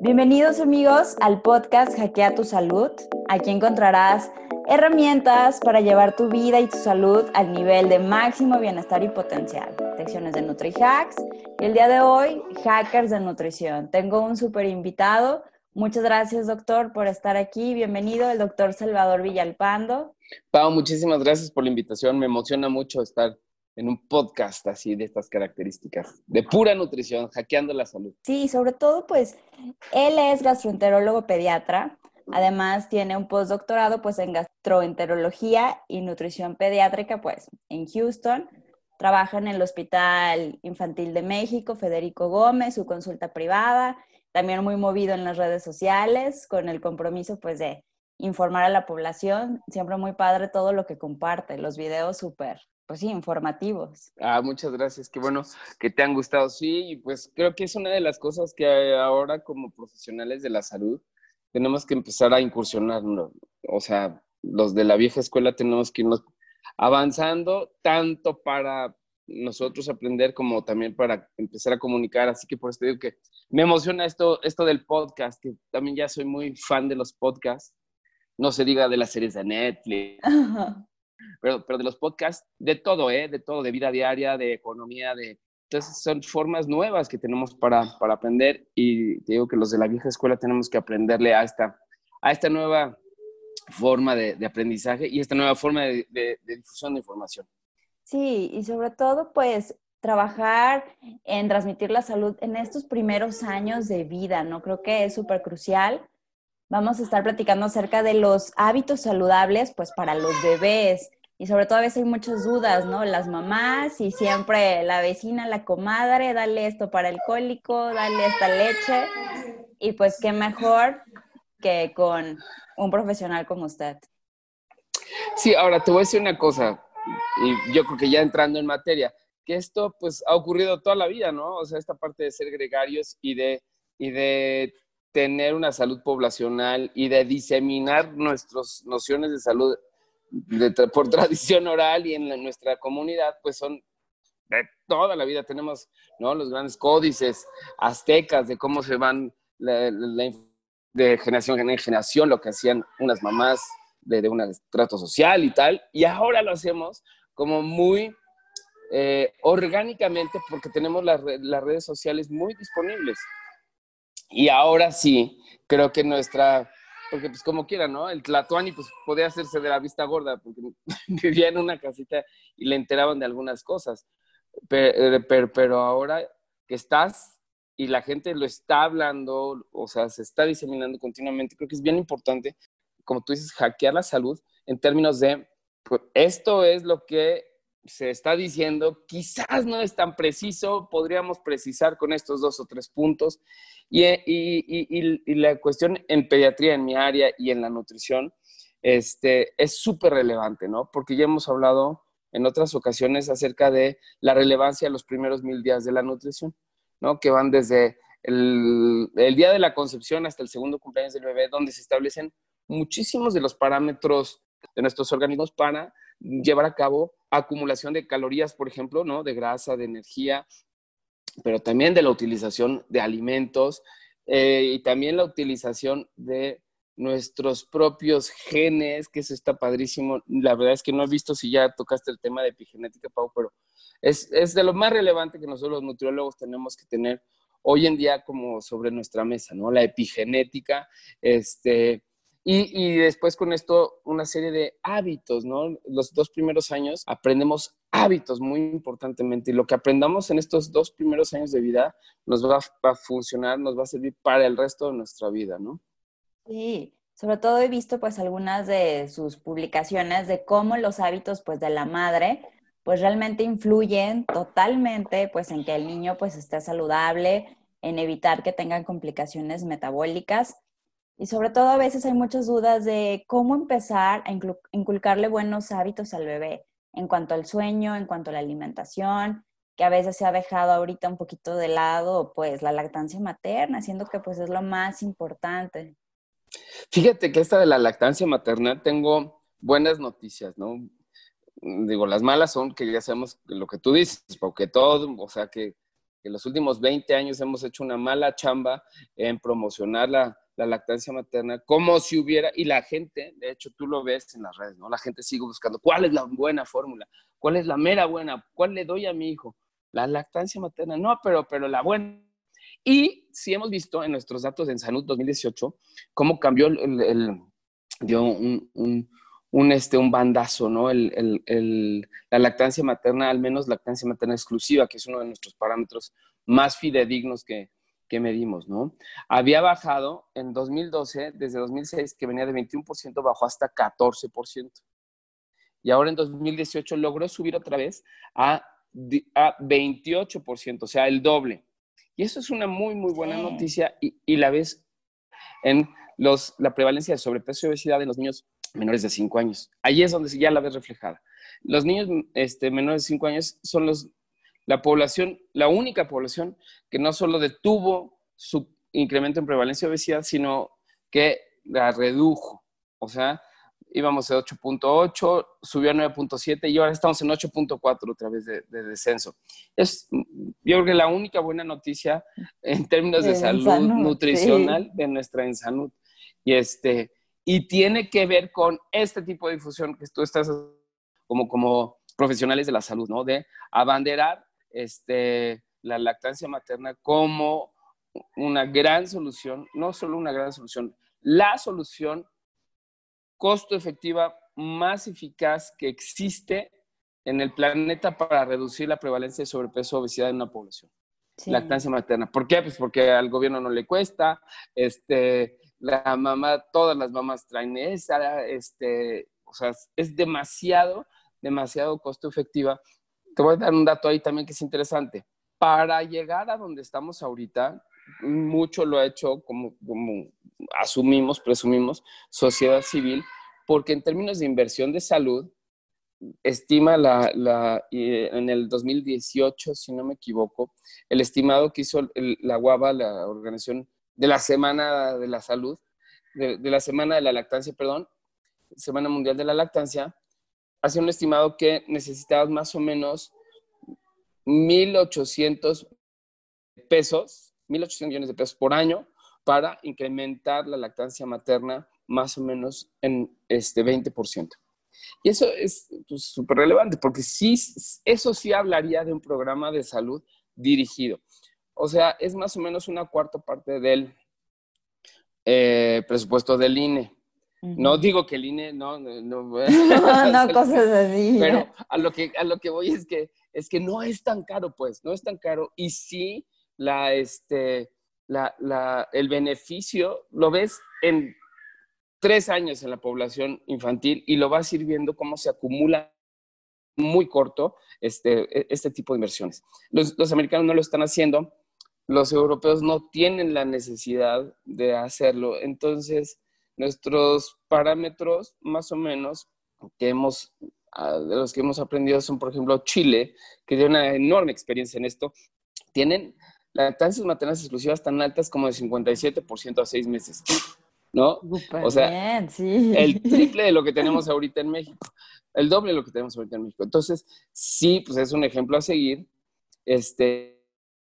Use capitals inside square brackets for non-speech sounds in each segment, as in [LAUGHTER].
Bienvenidos amigos al podcast Hackea tu Salud. Aquí encontrarás herramientas para llevar tu vida y tu salud al nivel de máximo bienestar y potencial. Secciones de NutriHacks y el día de hoy, hackers de nutrición. Tengo un súper invitado. Muchas gracias, doctor, por estar aquí. Bienvenido, el doctor Salvador Villalpando. Pau, muchísimas gracias por la invitación. Me emociona mucho estar en un podcast así de estas características, de pura nutrición, hackeando la salud. Sí, sobre todo, pues, él es gastroenterólogo pediatra, además tiene un postdoctorado, pues, en gastroenterología y nutrición pediátrica, pues, en Houston, trabaja en el Hospital Infantil de México, Federico Gómez, su consulta privada, también muy movido en las redes sociales, con el compromiso, pues, de informar a la población, siempre muy padre todo lo que comparte, los videos súper pues sí, informativos. Ah, muchas gracias, qué bueno que te han gustado. Sí, y pues creo que es una de las cosas que ahora como profesionales de la salud tenemos que empezar a incursionar, o sea, los de la vieja escuela tenemos que irnos avanzando tanto para nosotros aprender como también para empezar a comunicar, así que por eso digo que me emociona esto, esto del podcast, que también ya soy muy fan de los podcasts, no se diga de las series de Netflix, pero, pero de los podcasts, de todo, ¿eh? De todo, de vida diaria, de economía, de... Entonces son formas nuevas que tenemos para, para aprender y te digo que los de la vieja escuela tenemos que aprenderle a esta, a esta nueva forma de, de aprendizaje y esta nueva forma de, de, de difusión de información. Sí, y sobre todo, pues, trabajar en transmitir la salud en estos primeros años de vida, ¿no? Creo que es súper crucial. Vamos a estar platicando acerca de los hábitos saludables, pues, para los bebés y sobre todo a veces hay muchas dudas, ¿no? Las mamás y siempre la vecina, la comadre, dale esto para el cólico, dale esta leche. Y pues qué mejor que con un profesional como usted. Sí, ahora te voy a decir una cosa, y yo creo que ya entrando en materia, que esto pues ha ocurrido toda la vida, ¿no? O sea, esta parte de ser gregarios y de, y de tener una salud poblacional y de diseminar nuestras nociones de salud por [LAUGHS] tradición oral y en nuestra comunidad, pues son de toda la vida. Tenemos ¿no? los grandes códices aztecas de cómo se van de generación en generación, lo que hacían unas mamás de, de un trato social y tal. Y ahora lo hacemos como muy eh, orgánicamente porque tenemos las redes sociales muy disponibles. Y ahora sí, creo que nuestra porque pues como quiera, ¿no? El Tlatuani pues podía hacerse de la vista gorda porque [LAUGHS] vivía en una casita y le enteraban de algunas cosas. Pero, pero, pero, ahora que estás y la gente lo está hablando, o sea, se está diseminando continuamente, creo que es bien importante, como tú dices, hackear la salud en términos de, pues esto es lo que se está diciendo, quizás no es tan preciso, podríamos precisar con estos dos o tres puntos. Y, y, la cuestión en pediatría, en mi área y en la nutrición, este, es súper relevante, ¿no? Porque ya hemos hablado en otras ocasiones acerca de la relevancia de los primeros mil días de la nutrición, ¿no? Que van desde el, el día de la concepción hasta el segundo cumpleaños del bebé, donde se establecen muchísimos de los parámetros de nuestros organismos para llevar a cabo acumulación de calorías, por ejemplo, ¿no? De grasa, de energía, pero también de la utilización de alimentos eh, y también la utilización de nuestros propios genes, que eso está padrísimo. La verdad es que no he visto si ya tocaste el tema de epigenética, Pau, pero es, es de lo más relevante que nosotros los nutriólogos tenemos que tener hoy en día como sobre nuestra mesa, ¿no? La epigenética, este, y, después con esto una serie de hábitos, ¿no? Los dos primeros años aprendemos hábitos muy importantemente y lo que aprendamos en estos dos primeros años de vida nos va a, funcionar, nos va a servir para el resto de nuestra vida, ¿no? Sí, sobre todo he visto pues algunas de sus publicaciones de cómo los hábitos pues de la madre pues realmente influyen totalmente pues en que el niño pues esté saludable, en evitar que tengan complicaciones metabólicas y sobre todo a veces hay muchas dudas de cómo empezar a inculcarle buenos hábitos al bebé en cuanto al sueño, en cuanto a la alimentación, que a veces se ha dejado ahorita un poquito de lado, pues la lactancia materna, siendo que pues es lo más importante. Fíjate que esta de la lactancia materna tengo buenas noticias, ¿no? Digo, las malas son que ya sabemos lo que tú dices, porque todo, o sea, que que los últimos 20 años hemos hecho una mala chamba en promocionar la, la lactancia materna como si hubiera, y la gente, de hecho tú lo ves en las redes, ¿no? La gente sigue buscando cuál es la buena fórmula, cuál es la mera buena, cuál le doy a mi hijo. La lactancia materna, no, pero, pero la buena. Y sí hemos visto en nuestros datos de Salud 2018 cómo cambió el, dio un, un, un, este, un bandazo, ¿no? El, el, la lactancia materna, al menos lactancia materna exclusiva, que es uno de nuestros parámetros más fidedignos que, que medimos, ¿no? Había bajado en 2012, desde 2006, que venía de 21%, bajó hasta 14%. Y ahora en 2018 logró subir otra vez a, a 28%, o sea, el doble. Y eso es una muy, muy buena noticia y, y, la ves en los, la prevalencia de sobrepeso y obesidad en los niños menores de 5 años. Ahí es donde ya la ves reflejada. Los niños este, menores de 5 años son los la población, la única población que no solo detuvo su incremento en prevalencia de obesidad, sino que la redujo. O sea, íbamos de 8.8, subió a 9.7 y ahora estamos en 8.4 otra vez de, descenso. Es, yo creo que la única buena noticia en términos de, salud nutricional de nuestra Ensanud. Y, este, y tiene que ver con este tipo de difusión que tú estás como, como profesionales de la salud, ¿no? De abanderar este, la lactancia materna como una gran solución, no solo una gran solución, la solución costo efectiva más eficaz que existe en el planeta para reducir la prevalencia de sobrepeso o obesidad en una población. Lactancia materna. ¿Por qué? Pues porque al gobierno no le cuesta, este, la mamá, todas las mamás traen esa, este, o sea, es demasiado, demasiado costo efectiva te voy a dar un dato ahí también que es interesante. Para llegar a donde estamos ahorita, mucho lo ha hecho, como, como asumimos, presumimos, sociedad civil, porque en términos de inversión de salud, estima la, la, en el 2018, si no me equivoco, el estimado que hizo la guava la organización de la Semana de la Salud, de, de, la Semana de la Lactancia, perdón, Semana Mundial de la Lactancia, hace un estimado que necesitabas más o menos 1.800 pesos, 1.800 millones de pesos por año para incrementar la lactancia materna más o menos en este 20%. Y eso es súper pues, relevante porque sí, eso sí hablaría de un programa de salud dirigido. O sea, es más o menos una cuarta parte del eh, presupuesto del INE. No digo que el INE, no, no, no, [LAUGHS] [LAUGHS] no, cosas así. Pero a lo que, a lo que voy es que, es que no es tan caro, pues, no es tan caro. Y sí, la, este, la, la, el beneficio lo ves en tres años en la población infantil y lo vas a ir viendo cómo se acumula muy corto este, e, este tipo de inversiones. Los, los americanos no lo están haciendo, los europeos no tienen la necesidad de hacerlo. Entonces, Nuestros parámetros, más o menos, que hemos, de los que hemos aprendido son, por ejemplo, Chile, que tiene una enorme experiencia en esto, tienen lactancias maternas exclusivas tan altas como de 57% a seis meses. ¿No? o sea, el [LAUGHS] triple de lo que tenemos ahorita en México, el doble de lo que tenemos ahorita en México. Entonces, sí, pues es un ejemplo a seguir. Este,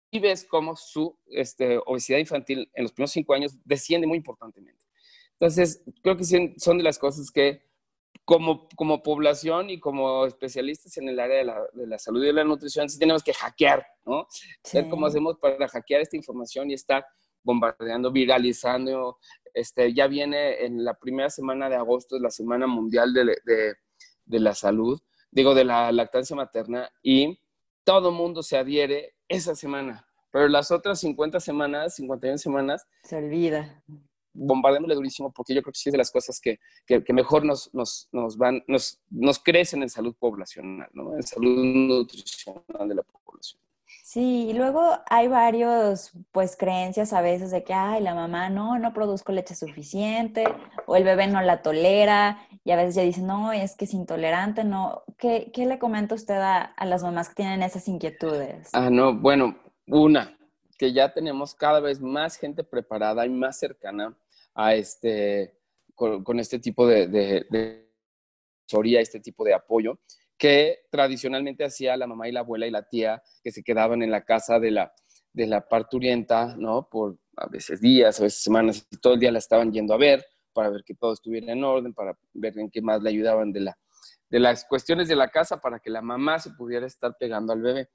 y ves cómo su este, obesidad infantil en los primeros cinco años desciende muy importantemente. Entonces, creo que son de las cosas que como, como población y como especialistas en el área de la, de la salud y de la nutrición, sí tenemos que hackear, ¿no? Ver cómo hacemos para hackear esta información y estar bombardeando, viralizando. Este, ya viene en la primera semana de agosto, es la Semana Mundial de, de, de la Salud, digo, de la lactancia materna, y todo mundo se adhiere esa semana. Pero las otras 50 semanas, 51 semanas... Se olvida bombardémosle durísimo porque yo creo que sí es de las cosas que, que, mejor nos, nos, nos, van, nos, nos crecen en salud poblacional, ¿no? en salud nutricional de la población. Sí, y luego hay varios, pues, creencias a veces de que, ay, la mamá no, no produzco leche suficiente, o el bebé no la tolera, y a veces ya dicen, no, es que es intolerante, no. ¿Qué, qué le comenta usted a, a las mamás que tienen esas inquietudes? Ah, no, bueno, una, que ya tenemos cada vez más gente preparada y más cercana a este, con, este tipo de, de, este tipo de apoyo, que tradicionalmente hacía la mamá y la abuela y la tía que se quedaban en la casa de la, de la parturienta, ¿no? Por a veces días, a veces semanas, y todo el día la estaban yendo a ver para ver que todo estuviera en orden, para ver en qué más le ayudaban de, la, de las cuestiones de la casa para que la mamá se pudiera estar pegando al bebé.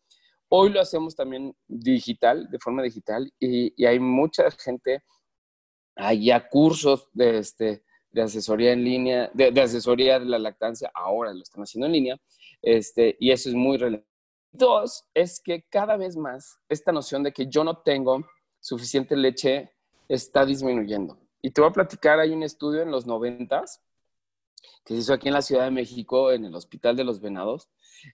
Hoy lo hacemos también digital, de forma digital, y, hay mucha gente, hay ya cursos de, este, asesoría en línea, de, asesoría de la lactancia, ahora lo están haciendo en línea, este, y eso es muy relevante. Dos, es que cada vez más esta noción de que yo no tengo suficiente leche está disminuyendo. Y te voy a platicar, hay un estudio en los noventas que se hizo aquí en la Ciudad de México, en el Hospital de los Venados.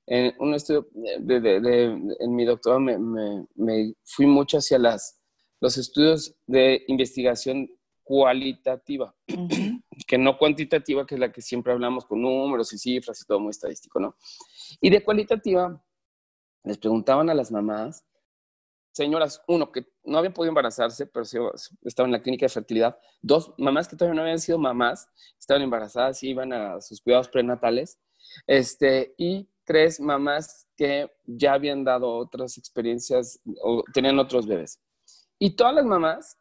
En un estudio de, en mi doctorado me, fui mucho hacia las, los estudios de investigación cualitativa, que no cuantitativa, que es la que siempre hablamos con números y cifras y todo muy estadístico, ¿no? Y de cualitativa, les preguntaban a las mamás, señoras, uno, que no habían podido embarazarse, pero estaban en la clínica de fertilidad, dos, mamás que todavía no habían sido mamás, estaban embarazadas y iban a sus cuidados prenatales, este, y tres mamás que ya habían dado otras experiencias o tenían otros bebés. Y todas las mamás,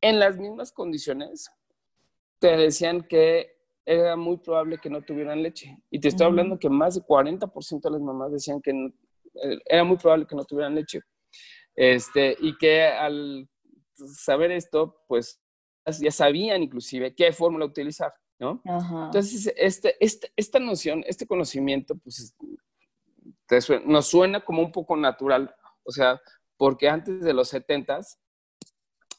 en las mismas condiciones, te decían que era muy probable que no tuvieran leche. Y te estoy hablando que más de 40% de las mamás decían que no, eh, era muy probable que no tuvieran leche. Este, y que al saber esto, pues ya sabían inclusive qué fórmula utilizar, ¿no? Entonces, este, este, esta noción, este conocimiento, pues nos suena como un poco natural, o sea, porque antes de los 70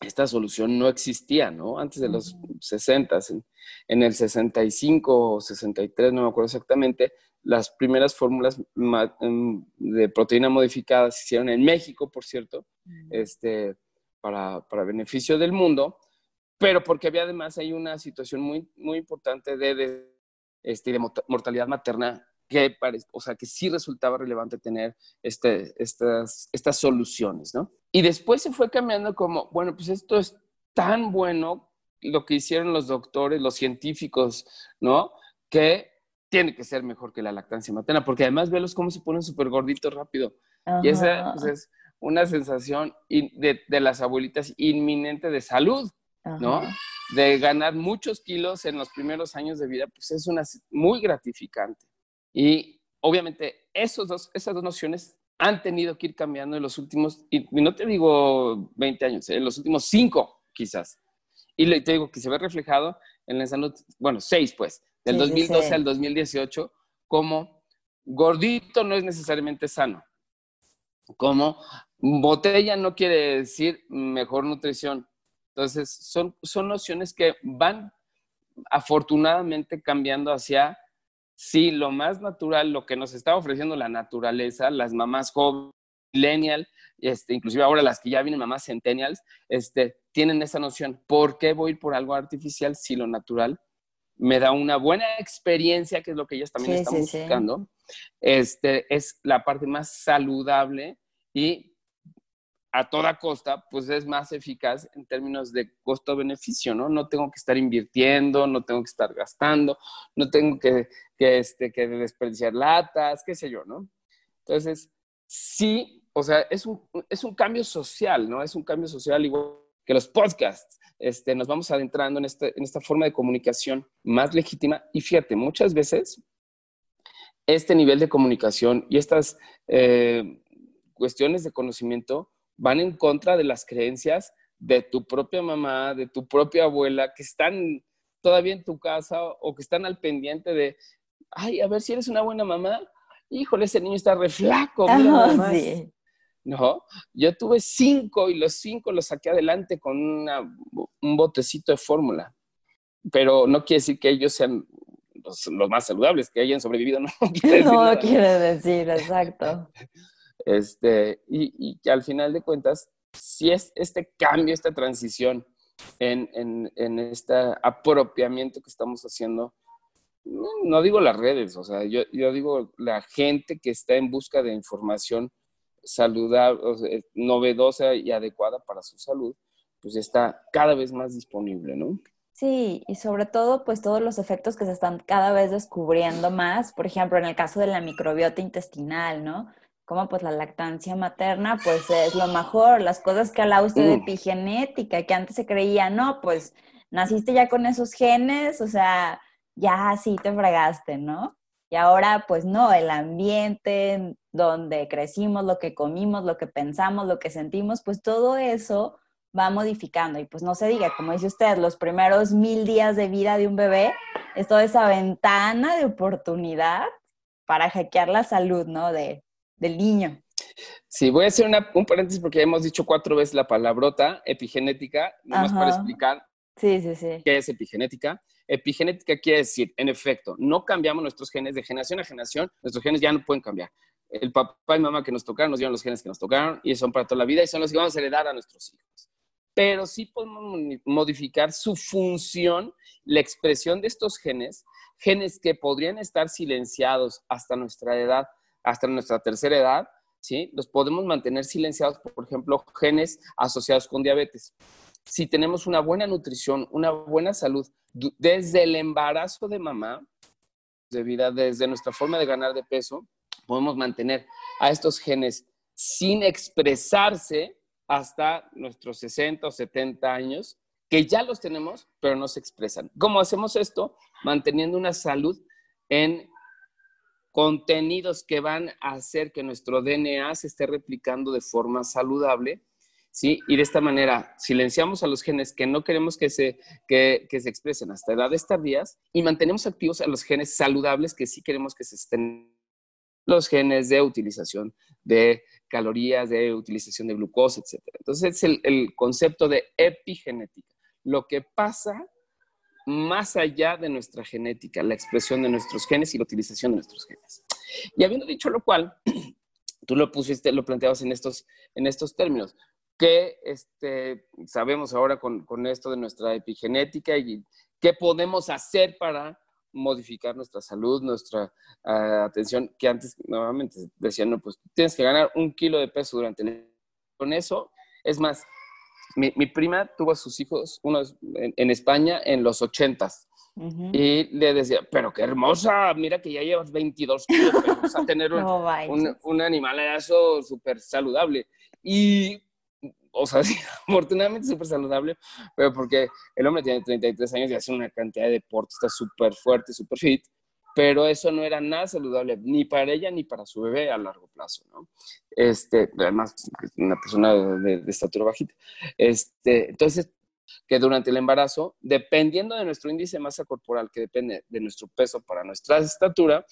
esta solución no existía, ¿no? Antes de los 60, en, en, el 65 o 63, no me acuerdo exactamente, las primeras fórmulas em, de proteína modificada se hicieron en México, por cierto, este, para, para, beneficio del mundo, pero porque había además hay una situación muy, muy importante de, de, este, de mortalidad materna que, o sea, que sí resultaba relevante tener este, estas, estas soluciones, ¿no? Y después se fue cambiando como, bueno, pues esto es tan bueno lo que hicieron los doctores, los científicos, ¿no? Que tiene que ser mejor que la lactancia materna, porque además velos cómo se ponen súper gorditos rápido. Y esa pues, es una sensación de, de, las abuelitas inminente de salud, ¿no? De ganar muchos kilos en los primeros años de vida, pues es una muy gratificante. Y obviamente esos dos, esas dos nociones han tenido que ir cambiando en los últimos, y no te digo 20 años, en los últimos 5 quizás. Y te digo que se ve reflejado en la salud, bueno, 6 pues, del 2012 al 2018, como gordito no es necesariamente sano, como botella no quiere decir mejor nutrición. Entonces, son, son nociones que van afortunadamente cambiando hacia, sí, lo más natural, lo que nos está ofreciendo la naturaleza, las mamás jóvenes, millennial, este, inclusive ahora las que ya vienen mamás centennials, este, tienen esa noción. ¿Por qué voy a ir por algo artificial si lo natural me da una buena experiencia, que es lo que ellos también están buscando, Este, es la parte más saludable y a toda costa, pues es más eficaz en términos de costo-beneficio, ¿no? No tengo que estar invirtiendo, no tengo que estar gastando, no tengo que, que, este, que desperdiciar latas, qué sé yo, ¿no? Entonces, sí, o sea, es un, es un cambio social, ¿no? Es un cambio social igual que los podcasts. Este, nos vamos adentrando en, este, en esta forma de comunicación más legítima. Y fíjate, muchas veces este nivel de comunicación y estas eh, cuestiones de conocimiento van en contra de las creencias de tu propia mamá, de tu propia abuela, que están todavía en tu casa o que están al pendiente de, ay, a ver si eres una buena mamá. Híjole, ese niño está re flaco. Mira ¿no? Yo tuve cinco y los cinco los saqué adelante con un botecito de fórmula. Pero no quiere decir que ellos sean los, más saludables, que hayan sobrevivido, no [LAUGHS] decir. No quiere decir, exacto. Este, y, que al final de cuentas, si es este cambio, esta transición en, en, en este apropiamiento que estamos haciendo, no, digo las redes, o sea, yo, yo digo la gente que está en busca de información saludable, novedosa y adecuada para su salud, pues está cada vez más disponible, ¿no? Sí, y sobre todo, pues todos los efectos que se están cada vez descubriendo más, por ejemplo, en el caso de la microbiota intestinal, ¿no? Como pues la lactancia materna pues es lo mejor, las cosas que habla usted de mm. epigenética, que antes se creía, no, pues naciste ya con esos genes, o sea, ya así te fregaste, ¿no? Y ahora pues no, el ambiente donde crecimos, lo que comimos, lo que pensamos, lo que sentimos, pues todo eso va modificando. Y pues no se diga, como dice usted, los primeros mil días de vida de un bebé es toda esa ventana de oportunidad para hackear la salud, ¿no? De, del niño. Sí, voy a hacer un paréntesis porque ya hemos dicho cuatro veces la palabrota epigenética, nomás para explicar sí, sí, sí. qué es epigenética. Epigenética quiere decir, en efecto, no cambiamos nuestros genes de generación a generación, nuestros genes ya no pueden cambiar. El papá y mamá que nos tocaron nos dieron los genes que nos tocaron y son para toda la vida y son los que vamos a heredar a nuestros hijos. Pero sí podemos modificar su función, la expresión de estos genes, genes que podrían estar silenciados hasta nuestra edad, hasta nuestra tercera edad, ¿sí? Los podemos mantener silenciados, por ejemplo, genes asociados con diabetes. Si tenemos una buena nutrición, una buena salud, desde el embarazo de mamá, de vida, desde nuestra forma de ganar de peso, podemos mantener a estos genes sin expresarse hasta nuestros 60 o 70 años, que ya los tenemos, pero no se expresan. ¿Cómo hacemos esto? Manteniendo una salud en contenidos que van a hacer que nuestro DNA se esté replicando de forma saludable, ¿sí? Y de esta manera silenciamos a los genes que no queremos que se, que, se expresen hasta edades tardías y mantenemos activos a los genes saludables que sí queremos que se estén los genes de utilización de calorías, de utilización de glucosa, etc. Entonces, es el, el concepto de epigenética, lo que pasa más allá de nuestra genética, la expresión de nuestros genes y la utilización de nuestros genes. Y habiendo dicho lo cual, [CLEARS THROAT] tú lo pusiste, lo planteabas en estos, en estos términos, que este, sabemos ahora con, con esto de nuestra epigenética y qué podemos hacer para modificar nuestra salud, nuestra ah, atención, que antes nuevamente decían, no, pues tienes que ganar un kilo de peso durante el... Con eso, es más, mi, prima tuvo a sus hijos, uno en, España, en los ochentas. Y le decía, pero qué hermosa, mira que ya llevas 22 kilos, vas a tener un, [LAUGHS] un, animalazo súper saludable. Y, o sea, [LAUGHS] afortunadamente súper saludable, pero porque el hombre tiene 33 años y hace una cantidad de deporte, está súper fuerte, súper fit pero eso no era nada saludable ni para ella ni para su bebé a largo plazo, ¿no? Este, además, una persona de, estatura bajita. Este, entonces, que durante el embarazo, dependiendo de nuestro índice de masa corporal, que depende de nuestro peso para nuestra estatura,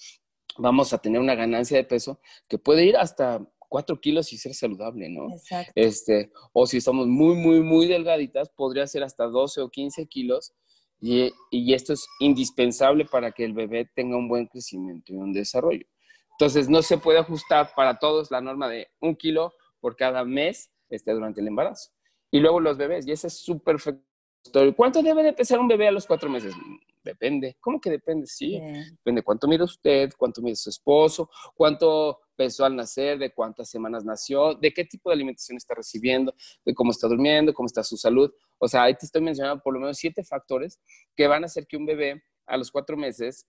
vamos a tener una ganancia de peso que puede ir hasta 4 kilos y ser saludable, ¿no? Exacto. Este, o si estamos muy, muy, muy delgaditas, podría ser hasta 12 o 15 kilos y, esto es indispensable para que el bebé tenga un buen crecimiento y un desarrollo. Entonces, no se puede ajustar para todos la norma de un kilo por cada mes este, durante el embarazo. Y luego los bebés, y ese es súper ¿Cuánto debe de pesar un bebé a los cuatro meses? Depende. ¿Cómo que depende? Sí. Depende cuánto mide usted, cuánto mide su esposo, cuánto pesó al nacer, de cuántas semanas nació, de qué tipo de alimentación está recibiendo, de cómo está durmiendo, cómo está su salud. O sea, ahí te estoy mencionando por lo menos siete factores que van a hacer que un bebé a los cuatro meses,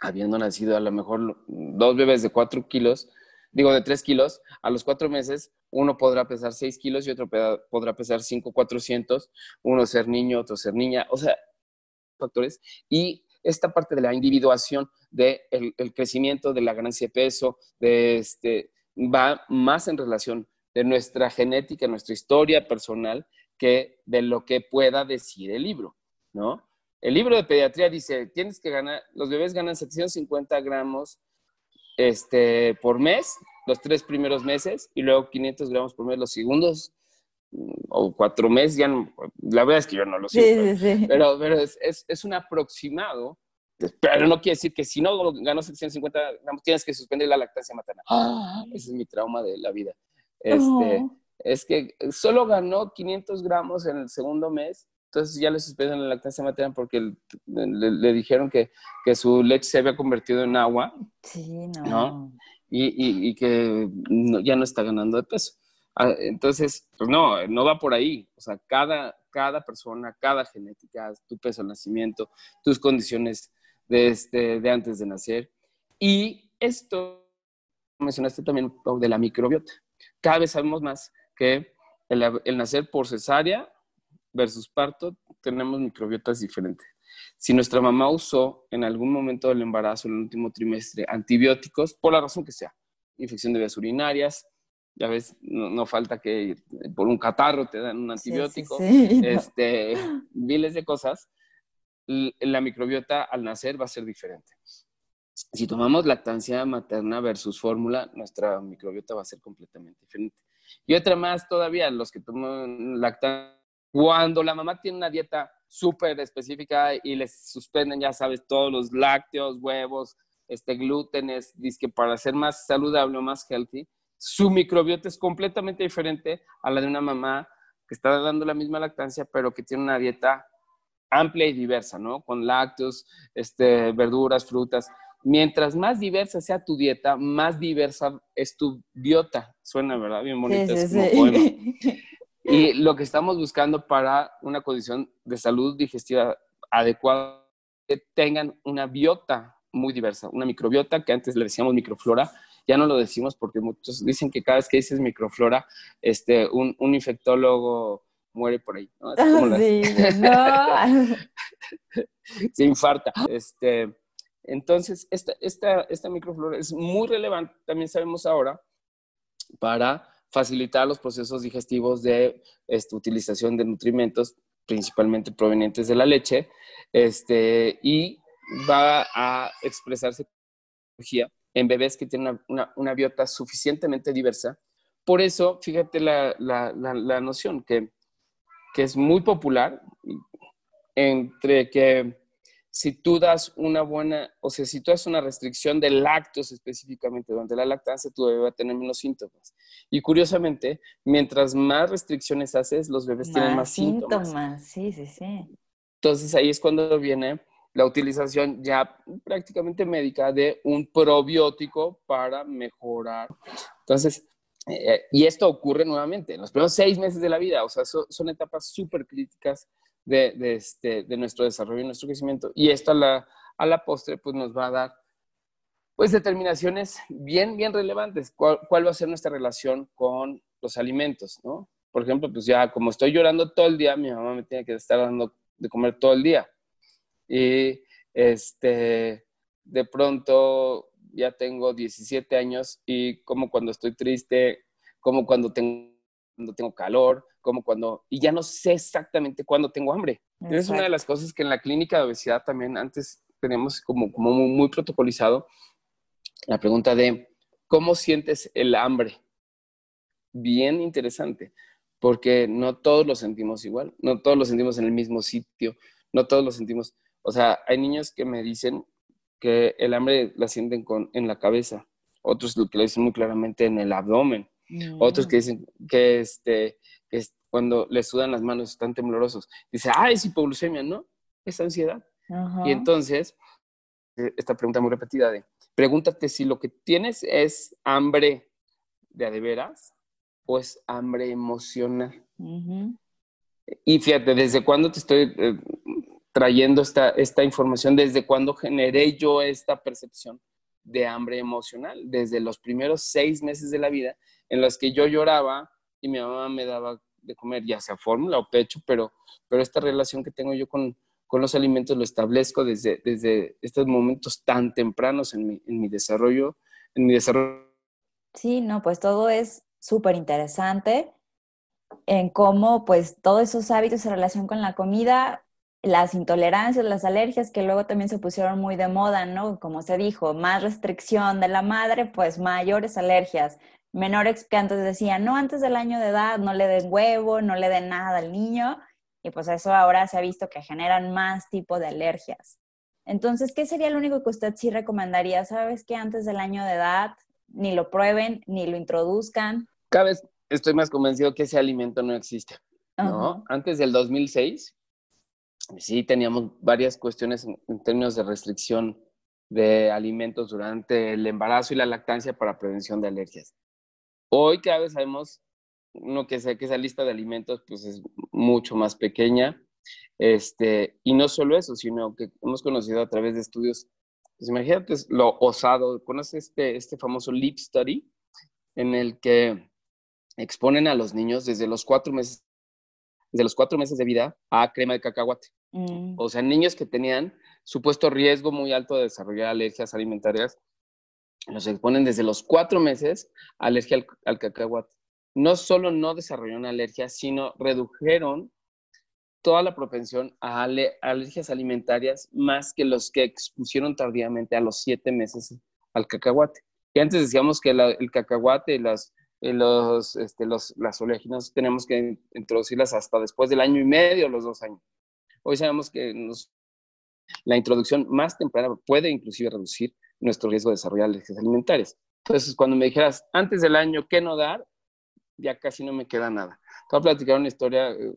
habiendo nacido a lo mejor dos bebés de cuatro kilos, digo de tres kilos, a los cuatro meses uno podrá pesar seis kilos y otro podrá pesar cinco cuatrocientos, uno ser niño, otro ser niña, o sea, factores. Y esta parte de la individuación del de el crecimiento de la ganancia de peso, de este, va más en relación de nuestra genética, nuestra historia personal, que de lo que pueda decir el libro, ¿no? El libro de pediatría dice, tienes que ganar, los bebés ganan 750 gramos este, por mes, los tres primeros meses, y luego 500 gramos por mes los segundos o cuatro meses, ya la verdad es que yo no lo sé, pero, pero, es, es, es, un aproximado, pero no quiere decir que si no ganó 750 gramos, tienes que suspender la lactancia materna. ¡Ah! Ese es mi trauma de la vida. Este, Es que solo ganó 500 gramos en el segundo mes, entonces ya le suspenden la lactancia materna porque le, dijeron que, que, su leche se había convertido en agua. Sí, no. Y, y, y, que ya no está ganando de peso. Ah, entonces, pues no, no va por ahí. O sea, cada, cada persona, cada genética, tu peso de nacimiento, tus condiciones de, este, de antes de nacer. Y esto mencionaste también de la microbiota. Cada vez sabemos más que el, nacer por cesárea versus parto tenemos microbiotas diferentes. Si nuestra mamá usó en algún momento del embarazo, en el último trimestre, antibióticos, por la razón que sea, infección de vías urinarias, ya ves, no, falta que por un catarro te dan un antibiótico, [LAUGHS] este, miles de cosas, la microbiota al nacer va a ser diferente. Si tomamos lactancia materna versus fórmula, nuestra microbiota va a ser completamente diferente. Y otra más todavía, los que toman lactancia, cuando la mamá tiene una dieta súper específica y les suspenden, ya sabes, todos los lácteos, huevos, este, glútenes, que para ser más saludable o más healthy, su microbiota es completamente diferente a la de una mamá que está dando la misma lactancia, pero que tiene una dieta amplia y diversa, ¿no? Con lácteos, este, verduras, frutas. Mientras más diversa sea tu dieta, más diversa es tu biota. Suena, ¿verdad? Bien bonito, es como [LAUGHS] Y lo que estamos buscando para una condición de salud digestiva adecuada, que tengan una biota muy diversa, una microbiota que antes le decíamos microflora, ya no lo decimos porque muchos dicen que cada vez que dices microflora, este, un, un infectólogo muere por ahí. ¿no? sí, [LAUGHS] no. Se infarta. Este, entonces, esta, esta, esta microflora es muy relevante, también sabemos ahora, para facilitar los procesos digestivos de esta utilización de nutrimentos, principalmente provenientes de la leche, este, y va a expresarse en bebés que tienen una, una, biota suficientemente diversa. Por eso, fíjate la, la, la, noción que, que es muy popular entre que si tú das una buena, o sea, si tú haces una restricción de lácteos específicamente durante la lactancia, tu bebé va a tener menos síntomas. Y curiosamente, mientras más restricciones haces, los bebés tienen más síntomas. síntomas. Sí, sí, sí. Entonces ahí es cuando viene la utilización ya prácticamente médica de un probiótico para mejorar. Entonces, eh, y esto ocurre nuevamente en los primeros seis meses de la vida, o sea, son etapas súper críticas de, este, de, nuestro desarrollo y nuestro crecimiento. Y esto a la, a la postre, pues nos va a dar, pues, determinaciones bien, bien relevantes. ¿Cuál, ¿Cuál, va a ser nuestra relación con los alimentos, no? Por ejemplo, pues ya como estoy llorando todo el día, mi mamá me tiene que estar dando de comer todo el día y este, de pronto ya tengo 17 años y como cuando estoy triste, como cuando tengo, cuando tengo calor, como cuando, y ya no sé exactamente cuándo tengo hambre. Es una de las cosas que en la clínica de obesidad también antes teníamos como, como muy, muy protocolizado la pregunta de cómo sientes el hambre. Bien interesante, porque no todos lo sentimos igual, no todos lo sentimos en el mismo sitio, no todos lo sentimos. O sea, hay niños que me dicen que el hambre la sienten con, en la cabeza, otros que lo dicen muy claramente en el abdomen, otros que dicen que, este, cuando les sudan las manos están temblorosos. Dice, ah, es hipoglucemia, ¿no? Es ansiedad. Y entonces, eh, esta pregunta muy repetida de, pregúntate si lo que tienes es hambre de a de veras o es hambre emocional. Y fíjate, ¿desde cuándo te estoy eh, trayendo esta, esta información desde cuando generé yo esta percepción de hambre emocional, desde los primeros seis meses de la vida en los que yo lloraba y mi mamá me daba de comer, ya sea fórmula o pecho, pero, pero esta relación que tengo yo con, con los alimentos lo establezco desde, desde estos momentos tan tempranos en mi, en mi desarrollo, en mi desarrollo. Sí, no, pues todo es súper interesante en cómo pues todos esos hábitos en relación con la comida las intolerancias, las alergias que luego también se pusieron muy de moda, ¿no? Como se dijo, más restricción de la madre, pues mayores alergias. Menores que antes decían, no, antes del año de edad no le den huevo, no le den nada al niño. Y pues eso ahora se ha visto que generan más tipo de alergias. Entonces, ¿qué sería lo único que usted sí recomendaría? ¿Sabes que antes del año de edad ni lo prueben, ni lo introduzcan? Cada vez estoy más convencido que ese alimento no existe. ¿no? Antes del 2006, sí teníamos varias cuestiones en, términos de restricción de alimentos durante el embarazo y la lactancia para prevención de alergias. Hoy cada vez sabemos uno que sé que esa lista de alimentos pues es mucho más pequeña. Este, y no solo eso, sino que hemos conocido a través de estudios Pues imagínate lo osado. ¿Conoces este, este famoso Leap Study? En el que exponen a los niños desde los cuatro meses, desde los cuatro meses de vida a crema de cacahuate. Mm. O sea, niños que tenían supuesto riesgo muy alto de desarrollar alergias alimentarias, los exponen desde los cuatro meses a alergia al, cacahuate. No solo no desarrollaron alergia, sino redujeron toda la propensión a alergias alimentarias más que los que expusieron tardíamente a los siete meses al cacahuate. Y antes decíamos que el cacahuate y las, los, este, los, las oleaginosas tenemos que introducirlas hasta después del año y medio, los dos años. Hoy sabemos que la introducción más temprana puede inclusive reducir nuestro riesgo de desarrollar alergias alimentarias. Entonces, cuando me dijeras antes del año qué no dar, ya casi no me queda nada. Te voy a platicar una historia eh,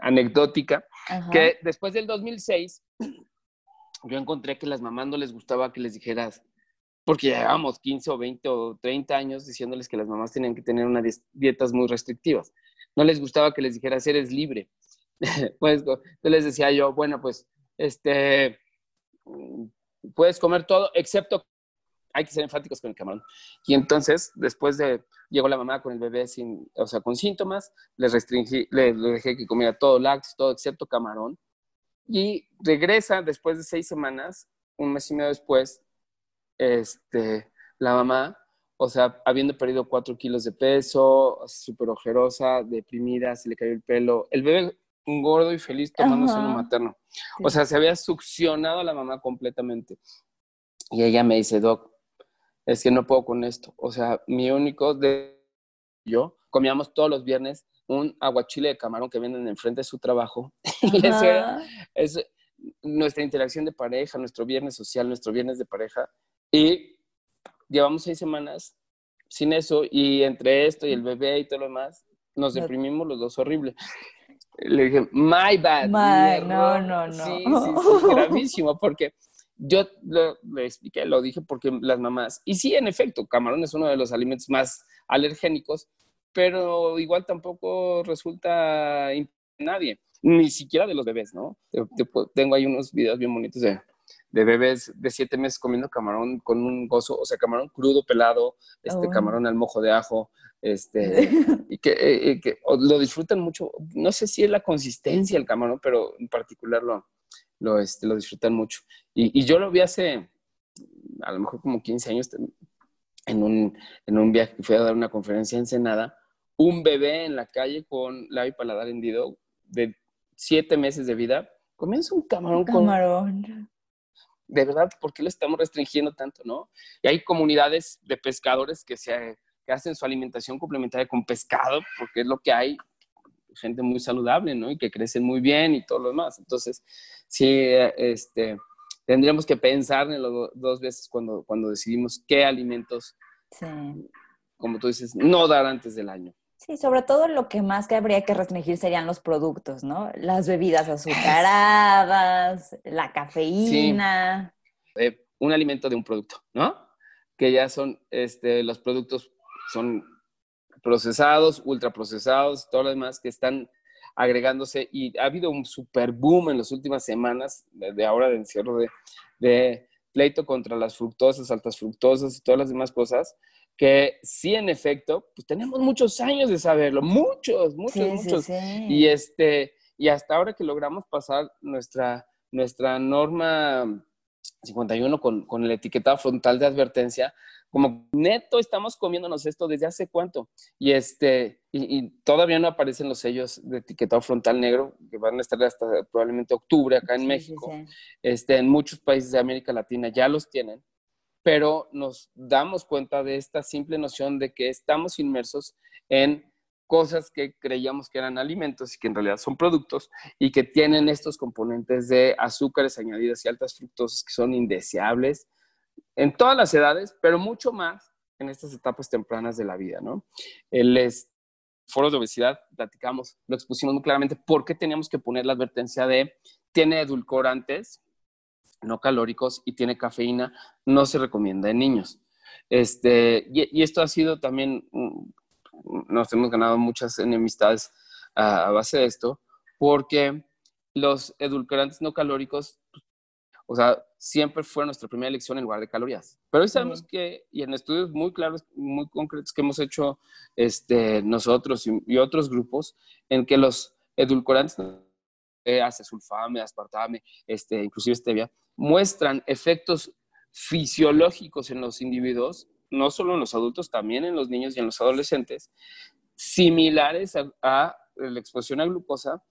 anecdótica que después del 2006 yo encontré que las mamás no les gustaba que les dijeras, porque llevábamos 15 o 20 o 30 años diciéndoles que las mamás tenían que tener unas dietas muy restrictivas. No les gustaba que les dijeras, eres libre. [LAUGHS] pues yo les decía yo, bueno, pues, este, puedes comer todo, excepto, hay que ser enfáticos con el camarón. Y entonces, después de, llegó la mamá con el bebé sin, o sea, con síntomas, les restringí, le, dejé que comiera todo lácteos, todo excepto camarón. Y regresa después de seis semanas, un mes y medio después, este, la mamá, o sea, habiendo perdido cuatro kilos de peso, súper ojerosa, deprimida, se le cayó el pelo. El bebé un gordo y feliz tomando seno materno. O sea, se había succionado a la mamá completamente. Y ella me dice, Doc, es que no puedo con esto. O sea, mi único de yo comíamos todos los viernes un aguachile de camarón que venden enfrente de su trabajo. [LAUGHS] y eso era, es nuestra interacción de pareja, nuestro viernes social, nuestro viernes de pareja. Y llevamos seis semanas sin eso y entre esto y el bebé y todo lo demás, nos deprimimos los dos horrible. Le dije, my bad. no, no, no. Sí, sí, gravísimo, porque yo lo, le expliqué, lo dije porque las mamás, y sí, en efecto, camarón es uno de los alimentos más alergénicos, pero igual tampoco resulta nadie, ni siquiera de los bebés, ¿no? tengo ahí unos videos bien bonitos de, de bebés de siete meses comiendo camarón con un gozo, o sea, camarón crudo, pelado, este, oh. camarón al mojo de ajo, este, [LAUGHS] y que, eh, que lo disfrutan mucho. No sé si es la consistencia del camarón, pero en particular lo, lo, este, lo disfrutan mucho. Y, y, yo lo vi hace, a lo mejor como 15 años, en un, en un viaje que fui a dar una conferencia en Senada, un bebé en la calle con labio y paladar hendido de siete meses de vida, comienza un camarón, camarón de verdad, ¿por qué lo estamos restringiendo tanto, no? Y hay comunidades de pescadores que, se, que hacen su alimentación complementaria con pescado, porque es lo que hay, gente muy saludable, ¿no? Y que crecen muy bien y todo lo demás. Entonces, sí, este, tendríamos que pensar en lo dos veces cuando, cuando decidimos qué alimentos, como tú dices, no dar antes del año. Sí, sobre todo lo que más que habría que restringir serían los productos, ¿no? Las bebidas azucaradas, la cafeína. Eh, un alimento de un producto, ¿no? Que ya son, este, los productos son procesados, ultraprocesados, todo lo demás que están agregándose y ha habido un super boom en las últimas semanas de, ahora de encierro de, de pleito contra las fructosas, altas fructosas y todas las demás cosas que sí, en efecto, pues tenemos muchos años de saberlo, muchos, muchos, muchos. Y, este, y hasta ahora que logramos pasar nuestra, nuestra norma 51 con, con el etiquetado frontal de advertencia, como neto estamos comiéndonos esto desde hace cuánto. Y, este, y, todavía no aparecen los sellos de etiquetado frontal negro, que van a estar hasta probablemente octubre acá en México. Este, en muchos países de América Latina ya los tienen pero nos damos cuenta de esta simple noción de que estamos inmersos en cosas que creíamos que eran alimentos y que en realidad son productos y que tienen estos componentes de azúcares añadidos y altas fructosas que son indeseables en todas las edades, pero mucho más en estas etapas tempranas de la vida, ¿no? El foro de obesidad, platicamos, lo expusimos muy claramente, por qué teníamos que poner la advertencia de tiene edulcorantes, no calóricos y tiene cafeína, no se recomienda en niños. Este, y, esto ha sido también, mm, nos hemos ganado muchas enemistades a, base de esto, porque los edulcorantes no calóricos, O sea, siempre fue nuestra primera elección en lugar de calorías. Pero hoy sabemos que, y en estudios muy claros, muy concretos que hemos hecho este, nosotros y, otros grupos, en que los edulcorantes, hace sulfame, aspartame, este, inclusive stevia, muestran efectos fisiológicos en los individuos, no solo en los adultos, también en los niños y en los adolescentes, similares a, la exposición a glucosa,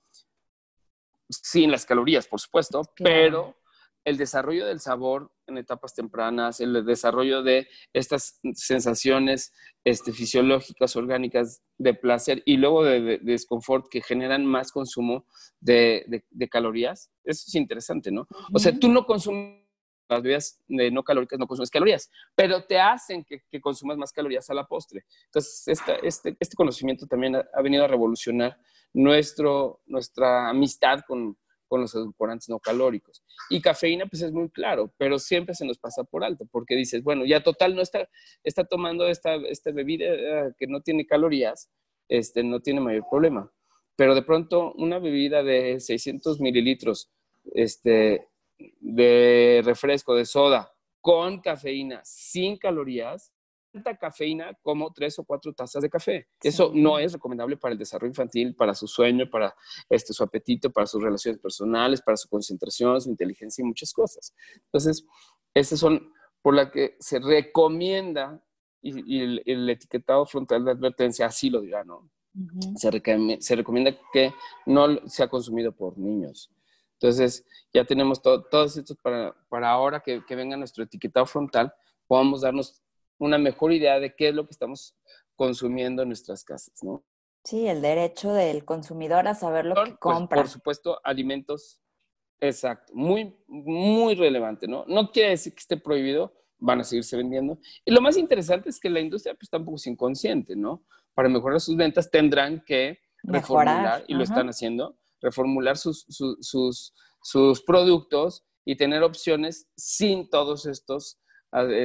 sin las calorías, por supuesto, pero el desarrollo del sabor en etapas tempranas, el desarrollo de estas sensaciones este, fisiológicas, orgánicas de placer y luego de, desconfort que generan más consumo de, calorías, eso es interesante, ¿no? O sea, tú no consumes las bebidas de no calóricas, no consumes calorías, pero te hacen que, consumas más calorías a la postre. Entonces, este, este, conocimiento también ha, venido a revolucionar nuestro, nuestra amistad con, con los edulcorantes no calóricos. Y cafeína, pues es muy claro, pero siempre se nos pasa por alto, porque dices, bueno, ya total no está, está tomando esta, esta bebida eh, que no tiene calorías, este, no tiene mayor problema. Pero de pronto una bebida de 600 mililitros este, de refresco, de soda, con cafeína, sin calorías, cafeína como tres o cuatro tazas de café. Eso no es recomendable para el desarrollo infantil, para su sueño, para este, su apetito, para sus relaciones personales, para su concentración, su inteligencia y muchas cosas. Entonces, esas son por las que se recomienda y, el, etiquetado frontal de advertencia así lo dirá, ¿no? se, recomienda, que no sea consumido por niños. Entonces, ya tenemos todo, todos estos para, para ahora que, que venga nuestro etiquetado frontal, podamos darnos una mejor idea de qué es lo que estamos consumiendo en nuestras casas, ¿no? Sí, el derecho del consumidor a saber lo que pues, compra. por supuesto, alimentos, exacto, muy, muy relevante, ¿no? No quiere decir que esté prohibido, van a seguirse vendiendo. Y lo más interesante es que la industria pues tampoco es inconsciente, ¿no? Para mejorar sus ventas tendrán que reformular, y lo están haciendo, reformular sus, sus, sus productos y tener opciones sin todos estos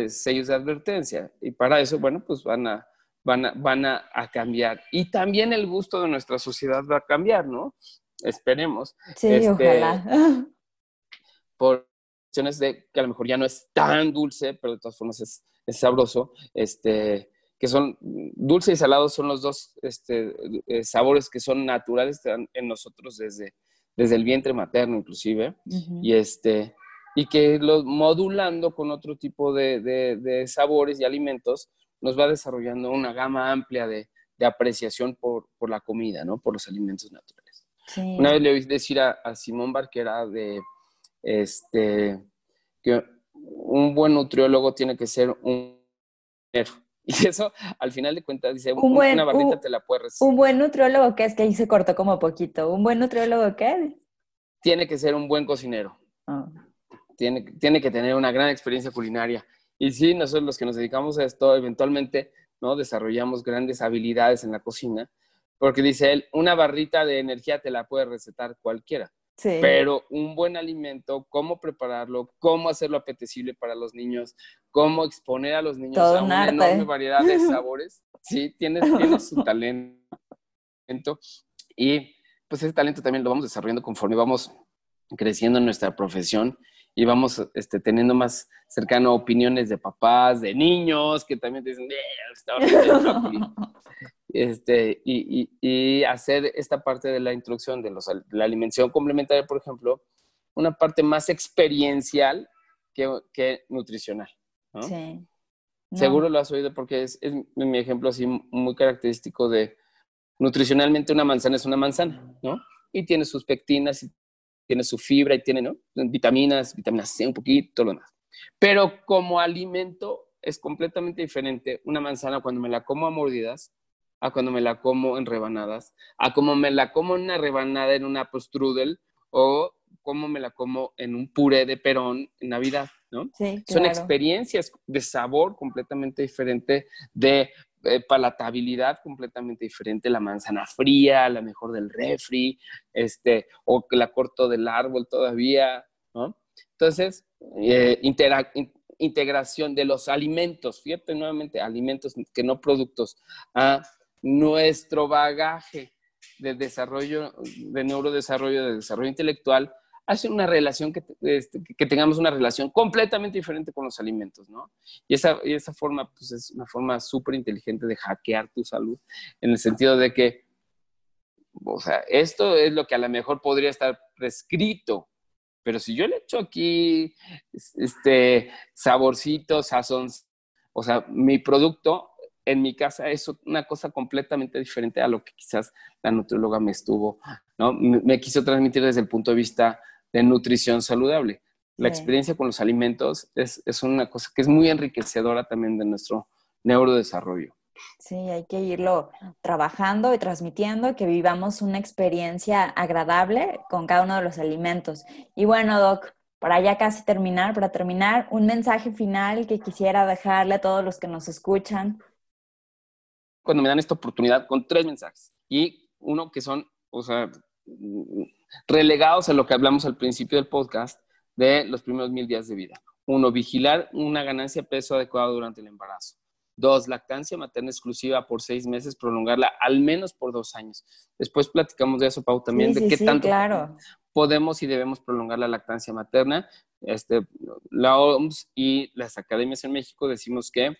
sellos de advertencia. Y para eso, bueno, pues van a, van a, van a, cambiar. Y también el gusto de nuestra sociedad va a cambiar, ¿no? Esperemos. Sí, este, ojalá. [LAUGHS] Por cuestiones de que a lo mejor ya no es tan dulce, pero de todas formas es, es sabroso, este, que son dulce y salado son los dos este, eh, sabores que son naturales en nosotros desde, desde el vientre materno inclusive. Y este y que lo, modulando con otro tipo de, sabores y alimentos nos va desarrollando una gama amplia de, apreciación por, la comida, ¿no? Por los alimentos naturales. Una vez le oí decir a, Simón Barquera de este, que un buen nutriólogo tiene que ser un [LAUGHS] y eso, al final de cuentas, dice, una barrita te la puedes recibir. Un buen nutriólogo, ¿qué es? Que ahí se cortó como poquito. ¿Un buen nutriólogo qué? Tiene que ser un buen cocinero. Ah tiene, tiene que tener una gran experiencia culinaria. Y sí, nosotros los que nos dedicamos a esto, eventualmente, ¿no? Desarrollamos grandes habilidades en la cocina, porque dice él, una barrita de energía te la puede recetar cualquiera. Sí. Pero un buen alimento, cómo prepararlo, cómo hacerlo apetecible para los niños, cómo exponer a los niños a una enorme variedad de [LAUGHS] sabores, sí, tiene, tiene su talento. Y pues ese talento también lo vamos desarrollando conforme vamos creciendo en nuestra profesión y vamos este, teniendo más cercano opiniones de papás, de niños, que también dicen, eh, [LAUGHS] este, y, y, hacer esta parte de la introducción de, los, la alimentación complementaria, por ejemplo, una parte más experiencial que, que nutricional. Sí. Seguro lo has oído porque es, es mi ejemplo así muy característico de nutricionalmente una manzana es una manzana, ¿no? Y tiene sus pectinas y tiene su fibra y tiene, ¿no? Vitaminas, vitamina C, un poquito, lo demás. Pero como alimento es completamente diferente una manzana cuando me la como a mordidas a cuando me la como en rebanadas, a como me la como en una rebanada en una postrudel o como me la como en un puré de perón en Navidad, ¿no? Sí, Son experiencias de sabor completamente diferente, de eh, palatabilidad completamente diferente, la manzana fría, la mejor del refri, este, o que la corto del árbol todavía, ¿no? Entonces, eh, integración de los alimentos, fíjate nuevamente, alimentos que no productos, a nuestro bagaje de desarrollo, de neurodesarrollo, de desarrollo intelectual, hace una relación este, que, que, tengamos una relación completamente diferente con los alimentos, ¿no? Y esa, y esa forma, pues es una forma súper inteligente de hackear tu salud, en el sentido de que, o sea, esto es lo que a lo mejor podría estar prescrito, pero si yo le echo aquí este saborcito, sazón, o sea, mi producto en mi casa es una cosa completamente diferente a lo que quizás la nutrióloga me estuvo, ¿no? Me, quiso transmitir desde el punto de vista de nutrición saludable. La experiencia con los alimentos es, es, una cosa que es muy enriquecedora también de nuestro neurodesarrollo. Sí, hay que irlo trabajando y transmitiendo, que vivamos una experiencia agradable con cada uno de los alimentos. Y bueno, Doc, para ya casi terminar, para terminar, un mensaje final que quisiera dejarle a todos los que nos escuchan cuando me dan esta oportunidad con tres mensajes. Y uno que son, o sea, relegados a lo que hablamos al principio del podcast de los primeros mil días de vida. Uno, vigilar una ganancia de peso adecuado durante el embarazo. Dos, lactancia materna exclusiva por seis meses, prolongarla al menos por dos años. Después platicamos de eso, Pau, también, de qué tanto podemos y debemos prolongar la lactancia materna. Este, la OMS y las academias en México decimos que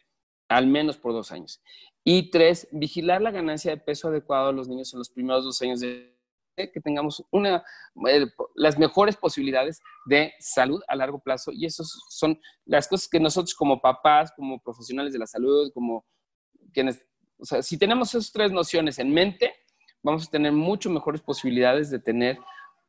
al menos por dos años. Y tres, vigilar la ganancia de peso adecuado a los niños en los primeros dos años de que tengamos una, eh, las mejores posibilidades de salud a largo plazo. Y esas son las cosas que nosotros como papás, como profesionales de la salud, como quienes, o sea, si tenemos esas tres nociones en mente, vamos a tener mucho mejores posibilidades de tener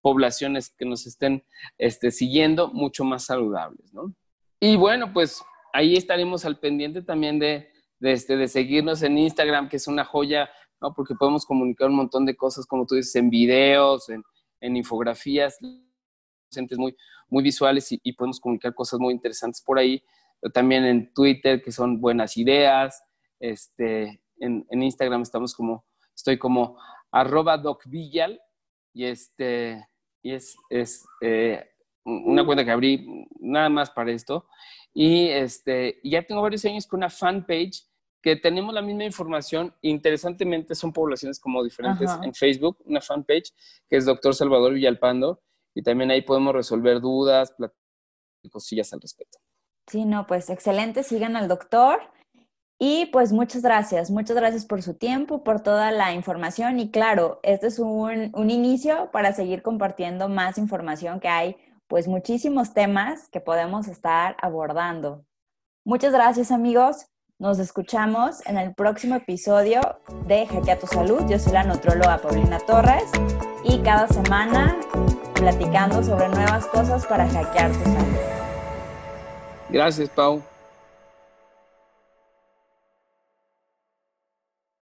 poblaciones que nos estén este, siguiendo mucho más saludables, ¿no? Y bueno, pues ahí estaremos al pendiente también de, este, de seguirnos en Instagram, que es una joya, ¿no? Porque podemos comunicar un montón de cosas, como tú dices, en videos, en, infografías, muy, muy visuales y, podemos comunicar cosas muy interesantes por ahí. también en Twitter, que son buenas ideas. Este, en, Instagram estamos como, estoy como arroba docvillal y este, y es, es eh, una cuenta que abrí nada más para esto. Y este, ya tengo varios años con una fanpage que tenemos la misma información. Interesantemente, son poblaciones como diferentes en Facebook, una fanpage que es Doctor Salvador Villalpando. Y también ahí podemos resolver dudas, y cosillas al respecto. Sí, no, pues excelente. Sigan al doctor. Y pues muchas gracias, muchas gracias por su tiempo, por toda la información y claro, este es un, un, inicio para seguir compartiendo más información que hay pues muchísimos temas que podemos estar abordando. Muchas gracias amigos. Nos escuchamos en el próximo episodio de Hackea tu Salud. Yo soy la nutróloga Paulina Torres y cada semana platicando sobre nuevas cosas para hackear tu salud. Gracias, Pau.